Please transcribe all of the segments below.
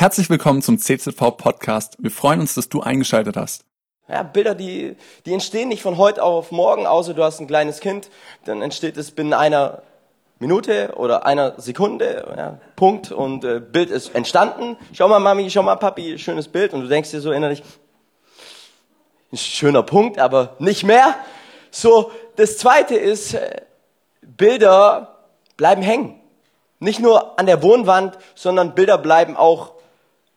Herzlich willkommen zum CZV Podcast. Wir freuen uns, dass du eingeschaltet hast. Ja, Bilder, die, die entstehen nicht von heute auf morgen, außer du hast ein kleines Kind, dann entsteht es binnen einer Minute oder einer Sekunde, ja, Punkt, und äh, Bild ist entstanden. Schau mal, Mami, schau mal, Papi, schönes Bild, und du denkst dir so innerlich, ein schöner Punkt, aber nicht mehr. So, das zweite ist, äh, Bilder bleiben hängen. Nicht nur an der Wohnwand, sondern Bilder bleiben auch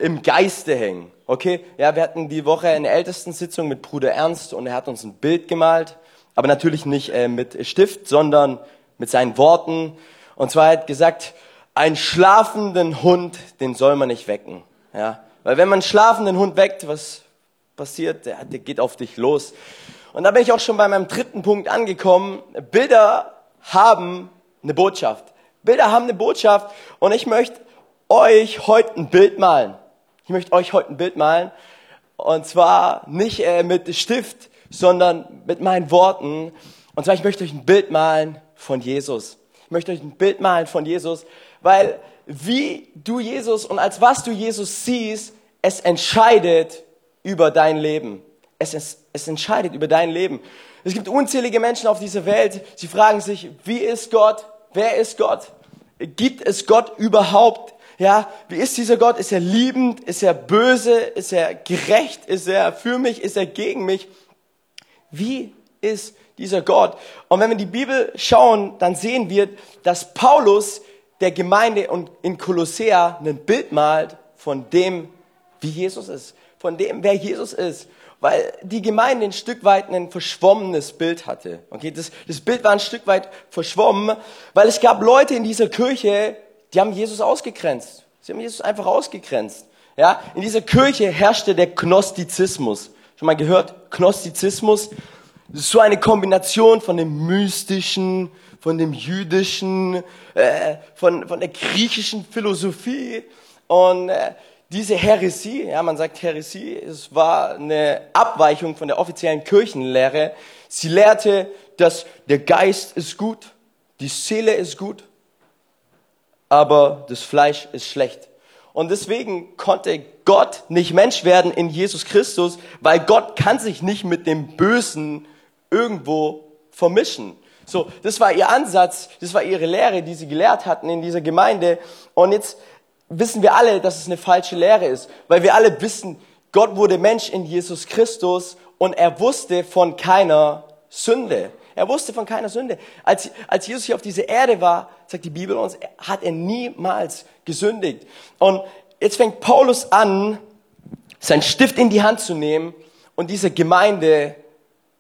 im Geiste hängen. Okay? Ja, wir hatten die Woche eine Ältestensitzung mit Bruder Ernst und er hat uns ein Bild gemalt, aber natürlich nicht äh, mit Stift, sondern mit seinen Worten. Und zwar hat gesagt, einen schlafenden Hund, den soll man nicht wecken. Ja? Weil wenn man einen schlafenden Hund weckt, was passiert? Der, der geht auf dich los. Und da bin ich auch schon bei meinem dritten Punkt angekommen. Bilder haben eine Botschaft. Bilder haben eine Botschaft und ich möchte euch heute ein Bild malen. Ich möchte euch heute ein Bild malen. Und zwar nicht äh, mit Stift, sondern mit meinen Worten. Und zwar, ich möchte euch ein Bild malen von Jesus. Ich möchte euch ein Bild malen von Jesus, weil wie du Jesus und als was du Jesus siehst, es entscheidet über dein Leben. Es, es, es entscheidet über dein Leben. Es gibt unzählige Menschen auf dieser Welt, sie fragen sich, wie ist Gott? Wer ist Gott? Gibt es Gott überhaupt? Ja, wie ist dieser Gott? Ist er liebend? Ist er böse? Ist er gerecht? Ist er für mich? Ist er gegen mich? Wie ist dieser Gott? Und wenn wir die Bibel schauen, dann sehen wir, dass Paulus der Gemeinde in Kolossea ein Bild malt von dem, wie Jesus ist, von dem, wer Jesus ist weil die Gemeinde ein Stück weit ein verschwommenes Bild hatte. Okay, das, das Bild war ein Stück weit verschwommen, weil es gab Leute in dieser Kirche, die haben Jesus ausgegrenzt. Sie haben Jesus einfach ausgegrenzt. Ja, in dieser Kirche herrschte der Gnostizismus. Schon mal gehört? Gnostizismus. Ist so eine Kombination von dem Mystischen, von dem Jüdischen, äh, von, von der griechischen Philosophie. Und äh, diese Heresie, ja, man sagt Heresie, es war eine Abweichung von der offiziellen Kirchenlehre. Sie lehrte, dass der Geist ist gut, die Seele ist gut aber das Fleisch ist schlecht. Und deswegen konnte Gott nicht Mensch werden in Jesus Christus, weil Gott kann sich nicht mit dem Bösen irgendwo vermischen. So, das war ihr Ansatz, das war ihre Lehre, die sie gelehrt hatten in dieser Gemeinde. Und jetzt wissen wir alle, dass es eine falsche Lehre ist, weil wir alle wissen, Gott wurde Mensch in Jesus Christus und er wusste von keiner Sünde. Er wusste von keiner Sünde. Als, als Jesus hier auf dieser Erde war, sagt die Bibel uns, hat er niemals gesündigt. Und jetzt fängt Paulus an, seinen Stift in die Hand zu nehmen und dieser Gemeinde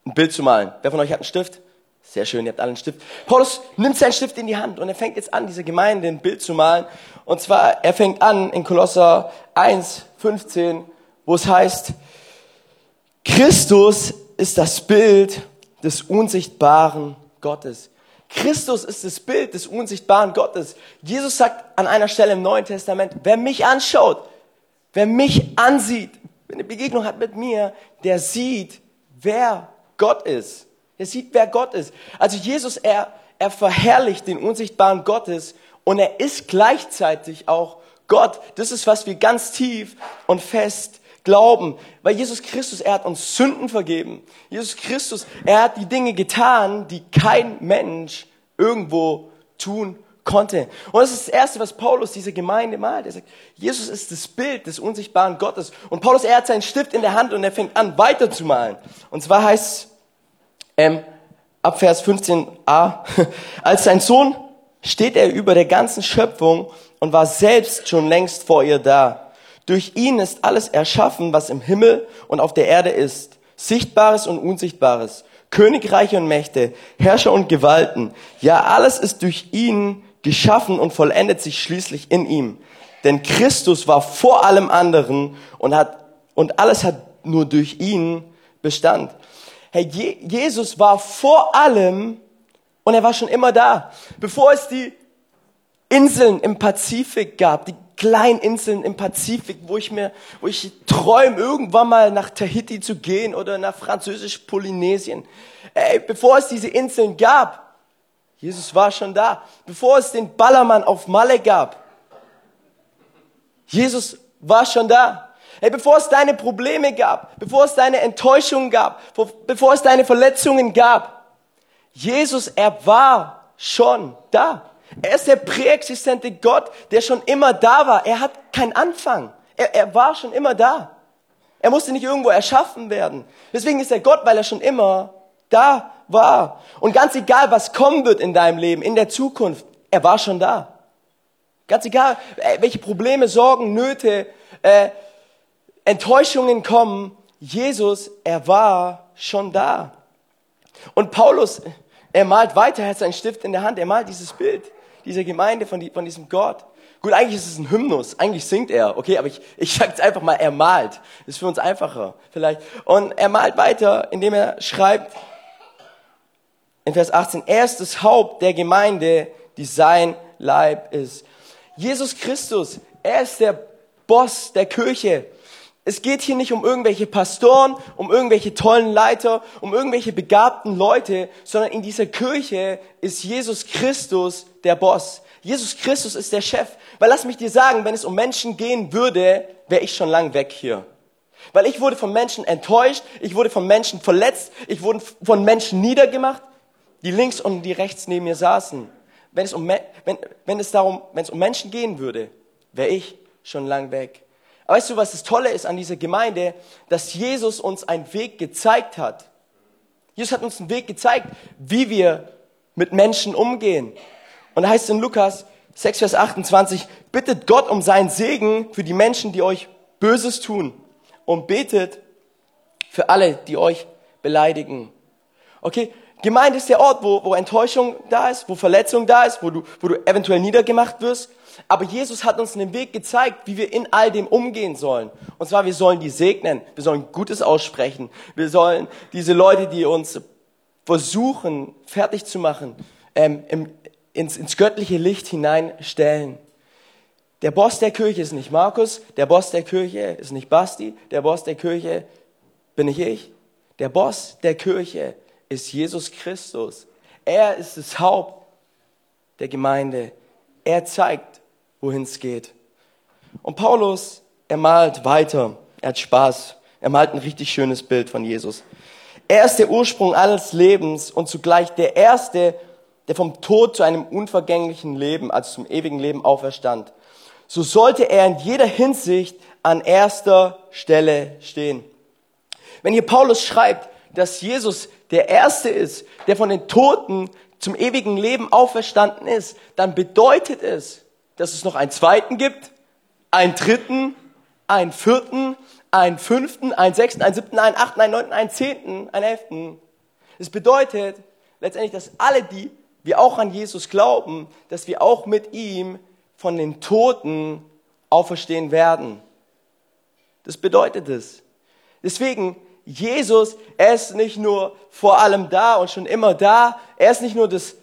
ein Bild zu malen. Wer von euch hat einen Stift? Sehr schön, ihr habt alle einen Stift. Paulus nimmt seinen Stift in die Hand und er fängt jetzt an, dieser Gemeinde ein Bild zu malen. Und zwar, er fängt an in Kolosser 1, 15, wo es heißt, Christus ist das Bild des unsichtbaren Gottes. Christus ist das Bild des unsichtbaren Gottes. Jesus sagt an einer Stelle im Neuen Testament, wer mich anschaut, wer mich ansieht, wer eine Begegnung hat mit mir, der sieht, wer Gott ist. Der sieht, wer Gott ist. Also Jesus, er, er verherrlicht den unsichtbaren Gottes und er ist gleichzeitig auch Gott. Das ist, was wir ganz tief und fest glauben, weil Jesus Christus, er hat uns Sünden vergeben. Jesus Christus, er hat die Dinge getan, die kein Mensch irgendwo tun konnte. Und das ist das Erste, was Paulus dieser Gemeinde malt. Er sagt, Jesus ist das Bild des unsichtbaren Gottes. Und Paulus, er hat seinen Stift in der Hand und er fängt an, weiterzumalen. Und zwar heißt ähm, ab Vers 15a, als sein Sohn steht er über der ganzen Schöpfung und war selbst schon längst vor ihr da. Durch ihn ist alles erschaffen, was im Himmel und auf der Erde ist, Sichtbares und Unsichtbares, Königreiche und Mächte, Herrscher und Gewalten. Ja, alles ist durch ihn geschaffen und vollendet sich schließlich in ihm. Denn Christus war vor allem anderen und hat, und alles hat nur durch ihn Bestand. Hey, Jesus war vor allem und er war schon immer da. Bevor es die Inseln im Pazifik gab, die kleinen Inseln im Pazifik, wo ich mir, wo ich träume, irgendwann mal nach Tahiti zu gehen oder nach Französisch-Polynesien. Ey, bevor es diese Inseln gab, Jesus war schon da. Bevor es den Ballermann auf Malle gab, Jesus war schon da. Hey, bevor es deine Probleme gab, bevor es deine Enttäuschungen gab, bevor es deine Verletzungen gab, Jesus, er war schon da. Er ist der präexistente Gott, der schon immer da war. Er hat keinen Anfang. Er, er war schon immer da. Er musste nicht irgendwo erschaffen werden. Deswegen ist er Gott, weil er schon immer da war. Und ganz egal, was kommen wird in deinem Leben, in der Zukunft, er war schon da. Ganz egal, äh, welche Probleme, Sorgen, Nöte, äh, Enttäuschungen kommen, Jesus, er war schon da. Und Paulus, er malt weiter, er hat seinen Stift in der Hand, er malt dieses Bild dieser Gemeinde, von, die, von diesem Gott. Gut, eigentlich ist es ein Hymnus, eigentlich singt er, okay, aber ich, ich sage jetzt einfach mal, er malt. Ist für uns einfacher vielleicht. Und er malt weiter, indem er schreibt in Vers 18, er ist das Haupt der Gemeinde, die sein Leib ist. Jesus Christus, er ist der Boss der Kirche. Es geht hier nicht um irgendwelche Pastoren, um irgendwelche tollen Leiter, um irgendwelche begabten Leute, sondern in dieser Kirche ist Jesus Christus der Boss. Jesus Christus ist der Chef. Weil lass mich dir sagen, wenn es um Menschen gehen würde, wäre ich schon lang weg hier. Weil ich wurde von Menschen enttäuscht, ich wurde von Menschen verletzt, ich wurde von Menschen niedergemacht, die links und die rechts neben mir saßen. Wenn es um, wenn, wenn es darum, wenn es um Menschen gehen würde, wäre ich schon lang weg. Weißt du, was das Tolle ist an dieser Gemeinde? Dass Jesus uns einen Weg gezeigt hat. Jesus hat uns einen Weg gezeigt, wie wir mit Menschen umgehen. Und da heißt es in Lukas 6, Vers 28, bittet Gott um seinen Segen für die Menschen, die euch Böses tun und betet für alle, die euch beleidigen. Okay, Gemeinde ist der Ort, wo, wo Enttäuschung da ist, wo Verletzung da ist, wo du, wo du eventuell niedergemacht wirst. Aber Jesus hat uns einen Weg gezeigt, wie wir in all dem umgehen sollen. Und zwar, wir sollen die segnen, wir sollen Gutes aussprechen, wir sollen diese Leute, die uns versuchen, fertig zu machen, ähm, im, ins, ins göttliche Licht hineinstellen. Der Boss der Kirche ist nicht Markus, der Boss der Kirche ist nicht Basti, der Boss der Kirche bin nicht ich. Der Boss der Kirche ist Jesus Christus. Er ist das Haupt der Gemeinde. Er zeigt, wohin es geht. Und Paulus, er malt weiter. Er hat Spaß. Er malt ein richtig schönes Bild von Jesus. Er ist der Ursprung alles Lebens und zugleich der Erste, der vom Tod zu einem unvergänglichen Leben, also zum ewigen Leben auferstand. So sollte er in jeder Hinsicht an erster Stelle stehen. Wenn hier Paulus schreibt, dass Jesus der Erste ist, der von den Toten zum ewigen Leben auferstanden ist, dann bedeutet es, dass es noch einen zweiten gibt, einen dritten, einen vierten, einen fünften, einen sechsten, einen siebten, einen achten, einen neunten, einen zehnten, einen elften. Es bedeutet letztendlich, dass alle, die wir auch an Jesus glauben, dass wir auch mit ihm von den Toten auferstehen werden. Das bedeutet es. Deswegen, Jesus, er ist nicht nur vor allem da und schon immer da, er ist nicht nur das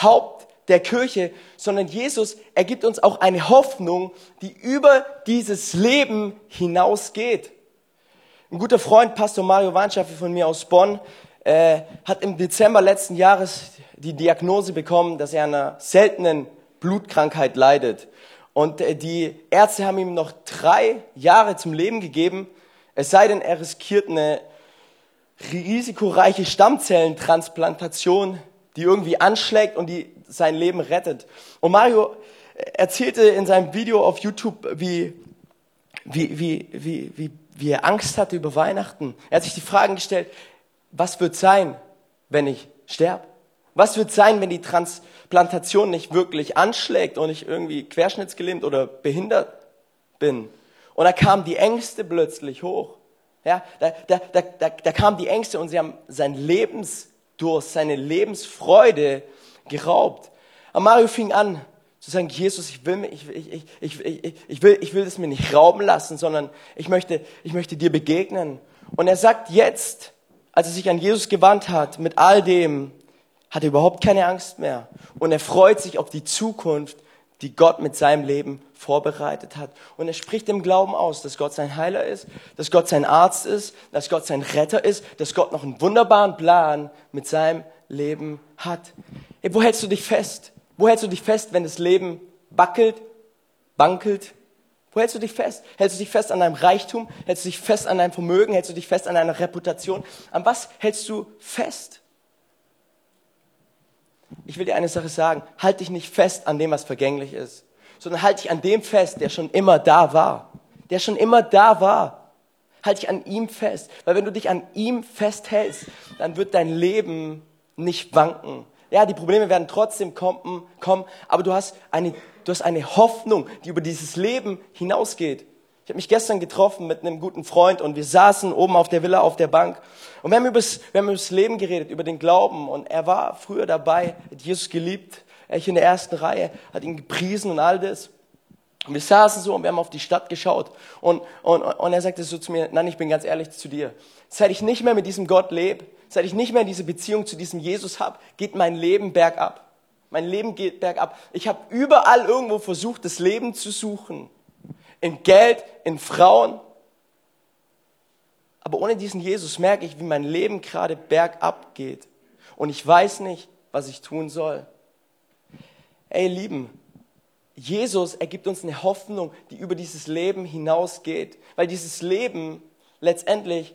Haupt der Kirche, sondern Jesus, er gibt uns auch eine Hoffnung, die über dieses Leben hinausgeht. Ein guter Freund, Pastor Mario Warnschaffe von mir aus Bonn, äh, hat im Dezember letzten Jahres die Diagnose bekommen, dass er einer seltenen Blutkrankheit leidet. Und äh, die Ärzte haben ihm noch drei Jahre zum Leben gegeben, es sei denn, er riskiert eine risikoreiche Stammzellentransplantation, die irgendwie anschlägt und die sein Leben rettet. Und Mario erzählte in seinem Video auf YouTube, wie, wie, wie, wie, wie, wie er Angst hatte über Weihnachten. Er hat sich die Fragen gestellt, was wird sein, wenn ich sterbe? Was wird sein, wenn die Transplantation nicht wirklich anschlägt und ich irgendwie querschnittsgelähmt oder behindert bin? Und da kamen die Ängste plötzlich hoch. Ja, da, da, da, da, da kamen die Ängste und sie haben sein Lebensdurst, seine Lebensfreude geraubt. Und Mario fing an zu sagen, Jesus, ich will, ich, ich, ich, ich, ich, will, ich will das mir nicht rauben lassen, sondern ich möchte, ich möchte dir begegnen. Und er sagt jetzt, als er sich an Jesus gewandt hat, mit all dem, hat er überhaupt keine Angst mehr. Und er freut sich auf die Zukunft, die Gott mit seinem Leben vorbereitet hat. Und er spricht im Glauben aus, dass Gott sein Heiler ist, dass Gott sein Arzt ist, dass Gott sein Retter ist, dass Gott noch einen wunderbaren Plan mit seinem Leben hat. Hey, wo hältst du dich fest? Wo hältst du dich fest, wenn das Leben wackelt, wankelt, Wo hältst du dich fest? Hältst du dich fest an deinem Reichtum? Hältst du dich fest an deinem Vermögen? Hältst du dich fest an deiner Reputation? An was hältst du fest? Ich will dir eine Sache sagen. Halt dich nicht fest an dem, was vergänglich ist, sondern halt dich an dem fest, der schon immer da war. Der schon immer da war. Halt dich an ihm fest. Weil wenn du dich an ihm festhältst, dann wird dein Leben nicht wanken. Ja, die Probleme werden trotzdem kommen, aber du hast, eine, du hast eine Hoffnung, die über dieses Leben hinausgeht. Ich habe mich gestern getroffen mit einem guten Freund und wir saßen oben auf der Villa auf der Bank und wir haben, über das, Leben geredet, über den Glauben und er war früher dabei, hat Jesus geliebt, er in der ersten Reihe, hat ihn gepriesen und all das. Und wir saßen so und wir haben auf die Stadt geschaut. Und, und, und er sagte so zu mir, nein, ich bin ganz ehrlich zu dir. Seit ich nicht mehr mit diesem Gott lebe, seit ich nicht mehr diese Beziehung zu diesem Jesus habe, geht mein Leben bergab. Mein Leben geht bergab. Ich habe überall irgendwo versucht, das Leben zu suchen. In Geld, in Frauen. Aber ohne diesen Jesus merke ich, wie mein Leben gerade bergab geht. Und ich weiß nicht, was ich tun soll. Ey, Lieben, Jesus ergibt uns eine Hoffnung, die über dieses Leben hinausgeht, weil dieses Leben letztendlich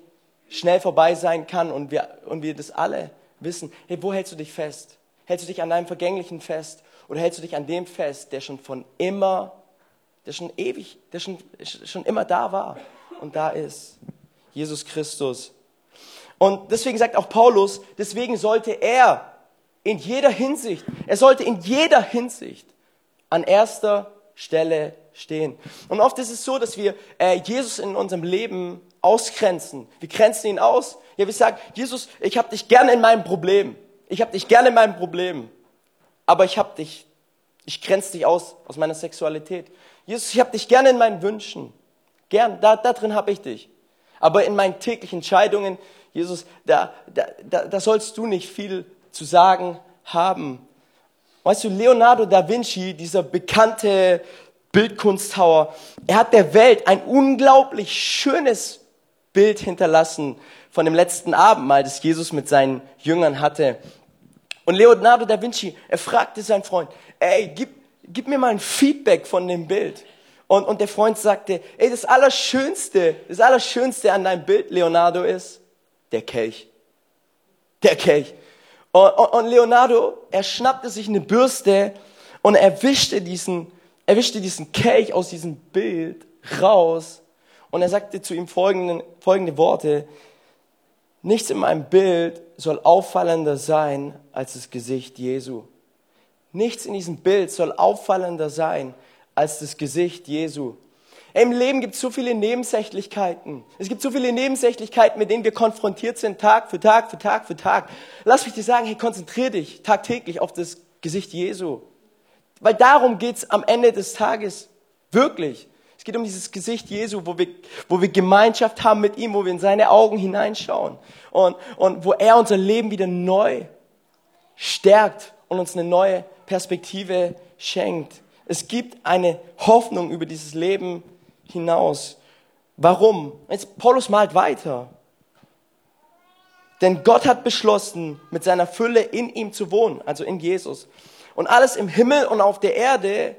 schnell vorbei sein kann und wir, und wir das alle wissen. Hey, wo hältst du dich fest? Hältst du dich an deinem Vergänglichen fest oder hältst du dich an dem fest, der schon von immer, der schon ewig, der schon, schon immer da war und da ist? Jesus Christus. Und deswegen sagt auch Paulus, deswegen sollte er in jeder Hinsicht, er sollte in jeder Hinsicht an erster Stelle stehen. Und oft ist es so, dass wir äh, Jesus in unserem Leben ausgrenzen. Wir grenzen ihn aus. Ja, wir sagen, Jesus, ich habe dich gerne in meinem Problem. Ich habe dich gerne in meinem Problem. Aber ich habe dich, ich grenze dich aus aus meiner Sexualität. Jesus, ich habe dich gerne in meinen Wünschen. Gern, da, da drin habe ich dich. Aber in meinen täglichen Entscheidungen, Jesus, da, da, da, da sollst du nicht viel zu sagen haben. Weißt du, Leonardo da Vinci, dieser bekannte Bildkunsthauer, er hat der Welt ein unglaublich schönes Bild hinterlassen von dem letzten Abendmahl, das Jesus mit seinen Jüngern hatte. Und Leonardo da Vinci, er fragte seinen Freund, ey, gib, gib mir mal ein Feedback von dem Bild. Und, und der Freund sagte, ey, das Allerschönste, das Allerschönste an deinem Bild, Leonardo, ist der Kelch. Der Kelch. Und, Leonardo, er schnappte sich eine Bürste und er wischte diesen, er wischte diesen Kelch aus diesem Bild raus und er sagte zu ihm folgende, folgende Worte, nichts in meinem Bild soll auffallender sein als das Gesicht Jesu. Nichts in diesem Bild soll auffallender sein als das Gesicht Jesu. Im Leben gibt es so viele Nebensächlichkeiten. Es gibt so viele Nebensächlichkeiten, mit denen wir konfrontiert sind, Tag für Tag für Tag für Tag. Lass mich dir sagen, hey, konzentrier dich tagtäglich auf das Gesicht Jesu. Weil darum geht's am Ende des Tages wirklich. Es geht um dieses Gesicht Jesu, wo wir, wo wir Gemeinschaft haben mit ihm, wo wir in seine Augen hineinschauen und, und wo er unser Leben wieder neu stärkt und uns eine neue Perspektive schenkt. Es gibt eine Hoffnung über dieses Leben hinaus. Warum? Jetzt Paulus malt weiter. Denn Gott hat beschlossen, mit seiner Fülle in ihm zu wohnen, also in Jesus. Und alles im Himmel und auf der Erde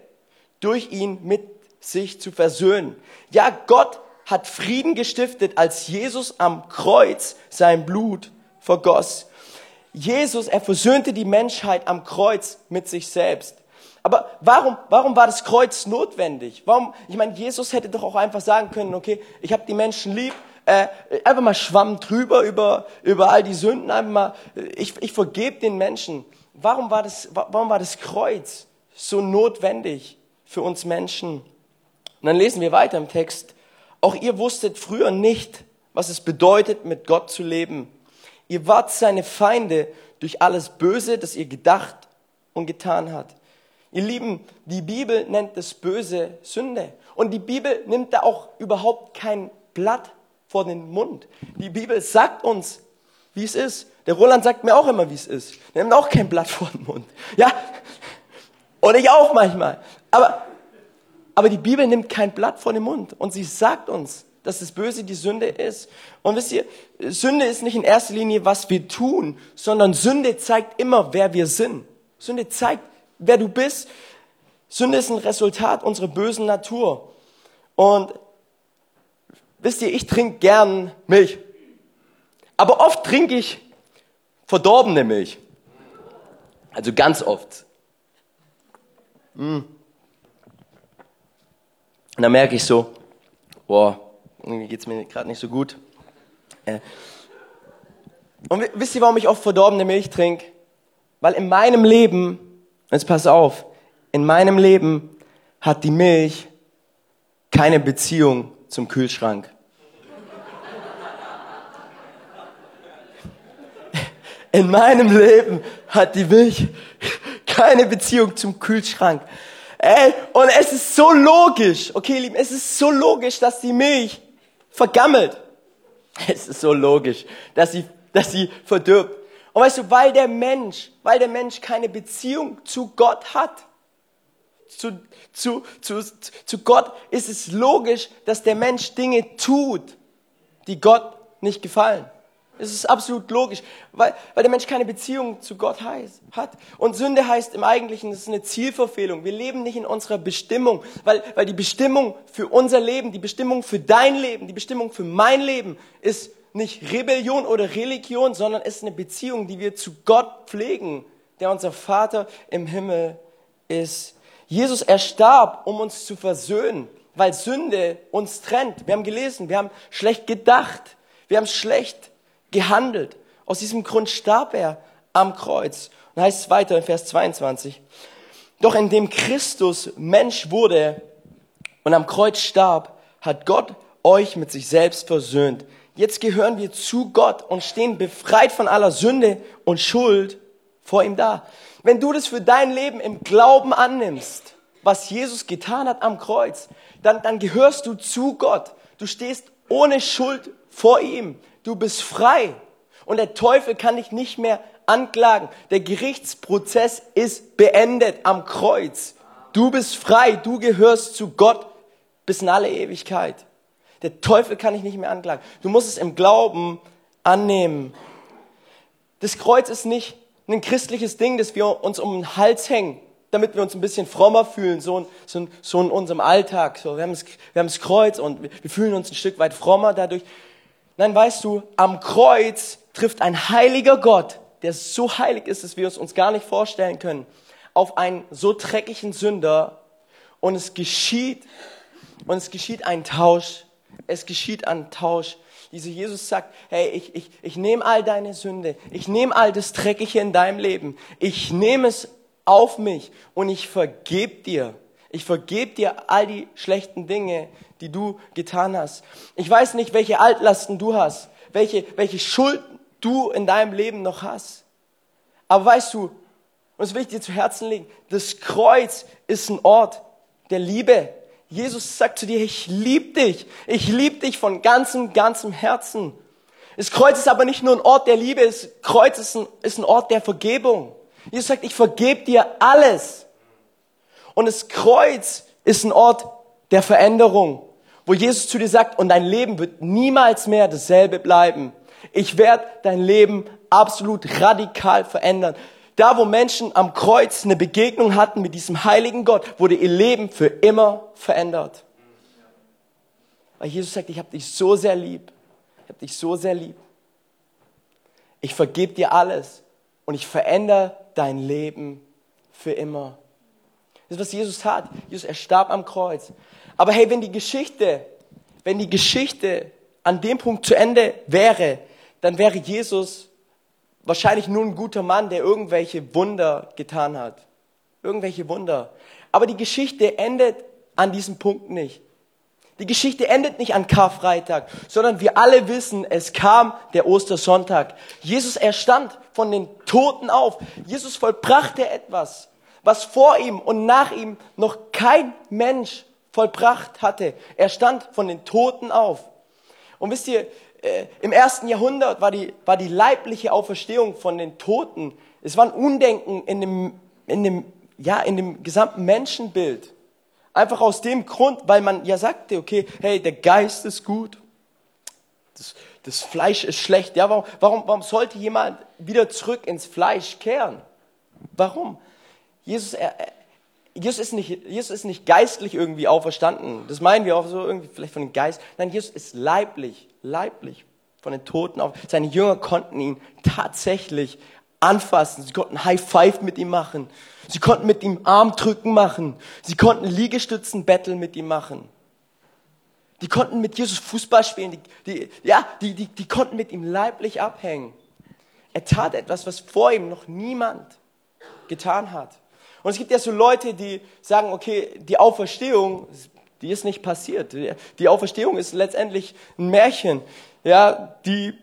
durch ihn mit sich zu versöhnen. Ja, Gott hat Frieden gestiftet, als Jesus am Kreuz sein Blut vergoss. Jesus, er versöhnte die Menschheit am Kreuz mit sich selbst. Aber warum, warum war das Kreuz notwendig? Warum, ich meine, Jesus hätte doch auch einfach sagen können, okay, ich habe die Menschen lieb, äh, einfach mal schwamm drüber über, über all die Sünden, einfach mal, ich, ich vergebe den Menschen. Warum war, das, warum war das Kreuz so notwendig für uns Menschen? Und dann lesen wir weiter im Text. Auch ihr wusstet früher nicht, was es bedeutet, mit Gott zu leben. Ihr wart seine Feinde durch alles Böse, das ihr gedacht und getan habt. Ihr Lieben, die Bibel nennt das Böse Sünde. Und die Bibel nimmt da auch überhaupt kein Blatt vor den Mund. Die Bibel sagt uns, wie es ist. Der Roland sagt mir auch immer, wie es ist. Er nimmt auch kein Blatt vor den Mund. Ja? Und ich auch manchmal. Aber, aber die Bibel nimmt kein Blatt vor den Mund. Und sie sagt uns, dass das Böse die Sünde ist. Und wisst ihr, Sünde ist nicht in erster Linie, was wir tun, sondern Sünde zeigt immer, wer wir sind. Sünde zeigt, wer du bist. Sünde ist ein Resultat unserer bösen Natur. Und wisst ihr, ich trinke gern Milch. Aber oft trinke ich verdorbene Milch. Also ganz oft. Mm. Und dann merke ich so, boah, irgendwie geht's mir gerade nicht so gut. Äh. Und wisst ihr, warum ich oft verdorbene Milch trinke? Weil in meinem Leben, jetzt pass auf, in meinem Leben hat die Milch keine Beziehung zum Kühlschrank. In meinem Leben hat die Milch keine Beziehung zum Kühlschrank. Ey, und es ist so logisch, okay, Lieben, es ist so logisch, dass die Milch vergammelt. Es ist so logisch, dass sie, dass sie verdirbt. Und weißt du, weil der Mensch, weil der Mensch keine Beziehung zu Gott hat, zu, zu, zu, zu Gott ist es logisch, dass der Mensch Dinge tut, die Gott nicht gefallen. Es ist absolut logisch, weil, weil der Mensch keine Beziehung zu Gott heißt, hat. Und Sünde heißt im Eigentlichen, es ist eine Zielverfehlung. Wir leben nicht in unserer Bestimmung, weil, weil die Bestimmung für unser Leben, die Bestimmung für dein Leben, die Bestimmung für mein Leben ist nicht Rebellion oder Religion, sondern ist eine Beziehung, die wir zu Gott pflegen, der unser Vater im Himmel ist. Jesus erstarb, um uns zu versöhnen, weil Sünde uns trennt. Wir haben gelesen, wir haben schlecht gedacht, wir haben schlecht gehandelt. Aus diesem Grund starb er am Kreuz. Und heißt es weiter in Vers 22. Doch indem Christus Mensch wurde und am Kreuz starb, hat Gott euch mit sich selbst versöhnt. Jetzt gehören wir zu Gott und stehen befreit von aller Sünde und Schuld vor ihm da. Wenn du das für dein Leben im Glauben annimmst, was Jesus getan hat am Kreuz, dann, dann gehörst du zu Gott. Du stehst ohne Schuld vor ihm. Du bist frei. Und der Teufel kann dich nicht mehr anklagen. Der Gerichtsprozess ist beendet am Kreuz. Du bist frei. Du gehörst zu Gott bis in alle Ewigkeit. Der Teufel kann dich nicht mehr anklagen. Du musst es im Glauben annehmen. Das Kreuz ist nicht ein christliches Ding, das wir uns um den Hals hängen, damit wir uns ein bisschen frommer fühlen, so, so, so in unserem Alltag. So, wir, haben das, wir haben das Kreuz und wir fühlen uns ein Stück weit frommer dadurch. Nein, weißt du, am Kreuz trifft ein heiliger Gott, der so heilig ist, dass wir es uns gar nicht vorstellen können, auf einen so dreckigen Sünder und es geschieht, und es geschieht ein Tausch. Es geschieht ein Tausch. Dieser Jesus sagt, hey, ich, ich, ich nehme all deine Sünde, ich nehme all das Dreckige in deinem Leben, ich nehme es auf mich und ich vergebe dir. Ich vergebe dir all die schlechten Dinge, die du getan hast. Ich weiß nicht, welche Altlasten du hast, welche, welche Schuld du in deinem Leben noch hast. Aber weißt du, und das will ich dir zu Herzen legen, das Kreuz ist ein Ort der Liebe. Jesus sagt zu dir, ich liebe dich. Ich liebe dich von ganzem, ganzem Herzen. Das Kreuz ist aber nicht nur ein Ort der Liebe, das Kreuz ist ein, ist ein Ort der Vergebung. Jesus sagt, ich vergebe dir alles. Und das Kreuz ist ein Ort der Veränderung, wo Jesus zu dir sagt, und dein Leben wird niemals mehr dasselbe bleiben. Ich werde dein Leben absolut radikal verändern. Da, wo Menschen am Kreuz eine Begegnung hatten mit diesem heiligen Gott, wurde ihr Leben für immer verändert. Weil Jesus sagt, ich habe dich so sehr lieb. Ich habe dich so sehr lieb. Ich vergebe dir alles und ich verändere dein Leben für immer. Das ist, was Jesus tat. Jesus, er starb am Kreuz. Aber hey, wenn die Geschichte, wenn die Geschichte an dem Punkt zu Ende wäre, dann wäre Jesus wahrscheinlich nur ein guter Mann, der irgendwelche Wunder getan hat. Irgendwelche Wunder. Aber die Geschichte endet an diesem Punkt nicht. Die Geschichte endet nicht an Karfreitag, sondern wir alle wissen, es kam der Ostersonntag. Jesus erstand von den Toten auf. Jesus vollbrachte etwas, was vor ihm und nach ihm noch kein Mensch vollbracht hatte. Er stand von den Toten auf. Und wisst ihr, äh, im ersten Jahrhundert war die, war die leibliche Auferstehung von den Toten, es war ein Undenken in dem, in dem, ja, in dem gesamten Menschenbild. Einfach aus dem Grund, weil man ja sagte, okay, hey, der Geist ist gut, das, das Fleisch ist schlecht. Ja, warum, warum, warum sollte jemand wieder zurück ins Fleisch kehren? Warum? Jesus, er, Jesus ist nicht, Jesus ist nicht geistlich irgendwie auferstanden. Das meinen wir auch so irgendwie vielleicht von dem Geist. Nein, Jesus ist leiblich, leiblich von den Toten auf. Seine Jünger konnten ihn tatsächlich anfassen. Sie konnten High Five mit ihm machen. Sie konnten mit ihm Armdrücken machen. Sie konnten Liegestützen betteln mit ihm machen. Die konnten mit Jesus Fußball spielen. Die, die, ja, die, die, die konnten mit ihm leiblich abhängen. Er tat etwas, was vor ihm noch niemand getan hat. Und es gibt ja so Leute, die sagen, okay, die Auferstehung, die ist nicht passiert. Die Auferstehung ist letztendlich ein Märchen. Ja, die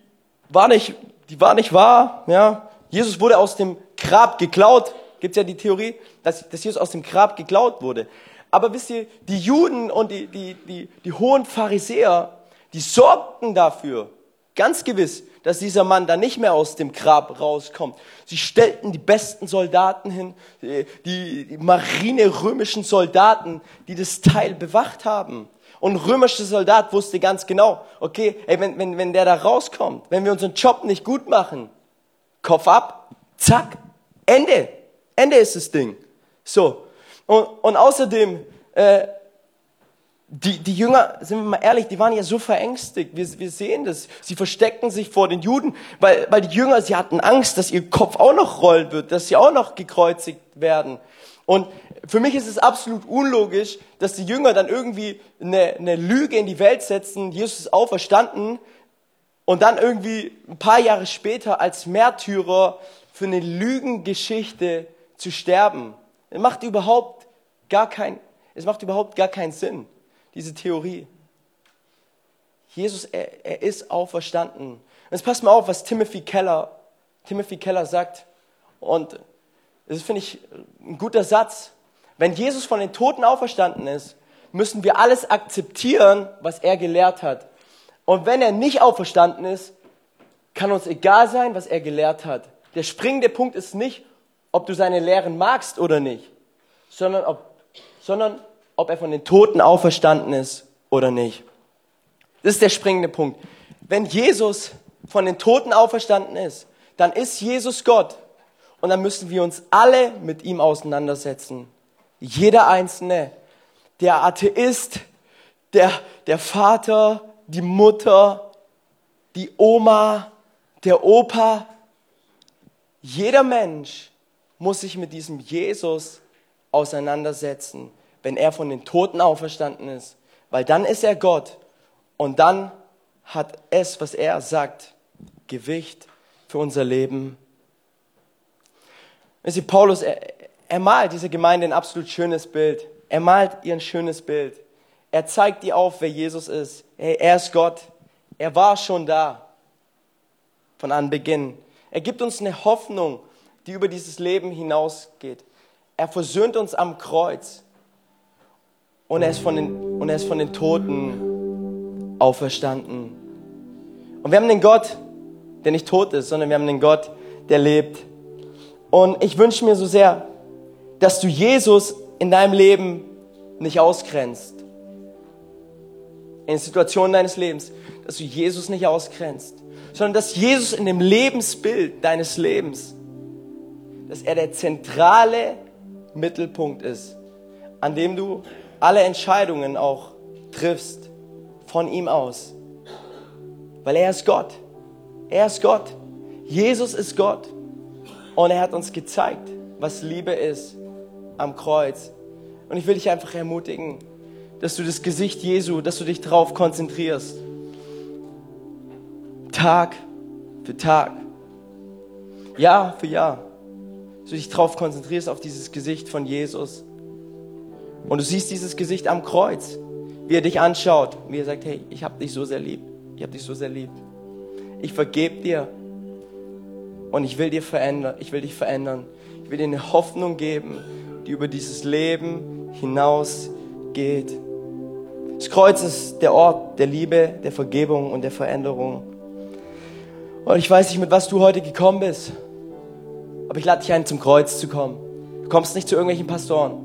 war nicht, die war nicht wahr. Ja, Jesus wurde aus dem Grab geklaut. Gibt ja die Theorie, dass, dass Jesus aus dem Grab geklaut wurde. Aber wisst ihr, die Juden und die, die, die, die hohen Pharisäer, die sorgten dafür, ganz gewiss, dass dieser Mann da nicht mehr aus dem Grab rauskommt. Sie stellten die besten Soldaten hin, die, die Marine römischen Soldaten, die das Teil bewacht haben. Und ein römischer Soldat wusste ganz genau, okay, ey, wenn, wenn, wenn der da rauskommt, wenn wir unseren Job nicht gut machen, Kopf ab, zack, Ende. Ende ist das Ding. So. Und, und außerdem, äh, die, die Jünger, sind wir mal ehrlich, die waren ja so verängstigt. Wir, wir sehen das. Sie versteckten sich vor den Juden, weil, weil die Jünger, sie hatten Angst, dass ihr Kopf auch noch rollen wird, dass sie auch noch gekreuzigt werden. Und für mich ist es absolut unlogisch, dass die Jünger dann irgendwie eine, eine Lüge in die Welt setzen, Jesus ist auferstanden und dann irgendwie ein paar Jahre später als Märtyrer für eine Lügengeschichte zu sterben. Es macht überhaupt gar kein, es macht überhaupt gar keinen Sinn diese Theorie. Jesus, er, er ist auferstanden. Jetzt passt mal auf, was Timothy Keller, Timothy Keller sagt. Und das finde ich ein guter Satz. Wenn Jesus von den Toten auferstanden ist, müssen wir alles akzeptieren, was er gelehrt hat. Und wenn er nicht auferstanden ist, kann uns egal sein, was er gelehrt hat. Der springende Punkt ist nicht, ob du seine Lehren magst oder nicht, sondern ob, sondern ob er von den Toten auferstanden ist oder nicht. Das ist der springende Punkt. Wenn Jesus von den Toten auferstanden ist, dann ist Jesus Gott. Und dann müssen wir uns alle mit ihm auseinandersetzen. Jeder Einzelne. Der Atheist, der, der Vater, die Mutter, die Oma, der Opa. Jeder Mensch muss sich mit diesem Jesus auseinandersetzen wenn er von den Toten auferstanden ist, weil dann ist er Gott und dann hat es, was er sagt, Gewicht für unser Leben. Sie, Paulus, er, er malt dieser Gemeinde ein absolut schönes Bild. Er malt ihr ein schönes Bild. Er zeigt ihr auf, wer Jesus ist. Hey, er ist Gott. Er war schon da von Anbeginn. Er gibt uns eine Hoffnung, die über dieses Leben hinausgeht. Er versöhnt uns am Kreuz und er ist von den, und er ist von den Toten auferstanden. Und wir haben den Gott, der nicht tot ist, sondern wir haben den Gott, der lebt. Und ich wünsche mir so sehr, dass du Jesus in deinem Leben nicht ausgrenzt. In Situationen deines Lebens, dass du Jesus nicht ausgrenzt, sondern dass Jesus in dem Lebensbild deines Lebens, dass er der zentrale Mittelpunkt ist, an dem du alle Entscheidungen auch triffst von ihm aus. Weil er ist Gott. Er ist Gott. Jesus ist Gott. Und er hat uns gezeigt, was Liebe ist am Kreuz. Und ich will dich einfach ermutigen, dass du das Gesicht Jesu, dass du dich darauf konzentrierst. Tag für Tag. Jahr für Jahr. Dass du dich darauf konzentrierst, auf dieses Gesicht von Jesus. Und du siehst dieses Gesicht am Kreuz, wie er dich anschaut, wie er sagt, hey, ich habe dich so sehr lieb, ich habe dich so sehr lieb. Ich vergebe dir und ich will dir verändern, ich will dich verändern. Ich will dir eine Hoffnung geben, die über dieses Leben hinausgeht. Das Kreuz ist der Ort der Liebe, der Vergebung und der Veränderung. Und ich weiß nicht, mit was du heute gekommen bist, aber ich lade dich ein, zum Kreuz zu kommen. Du kommst nicht zu irgendwelchen Pastoren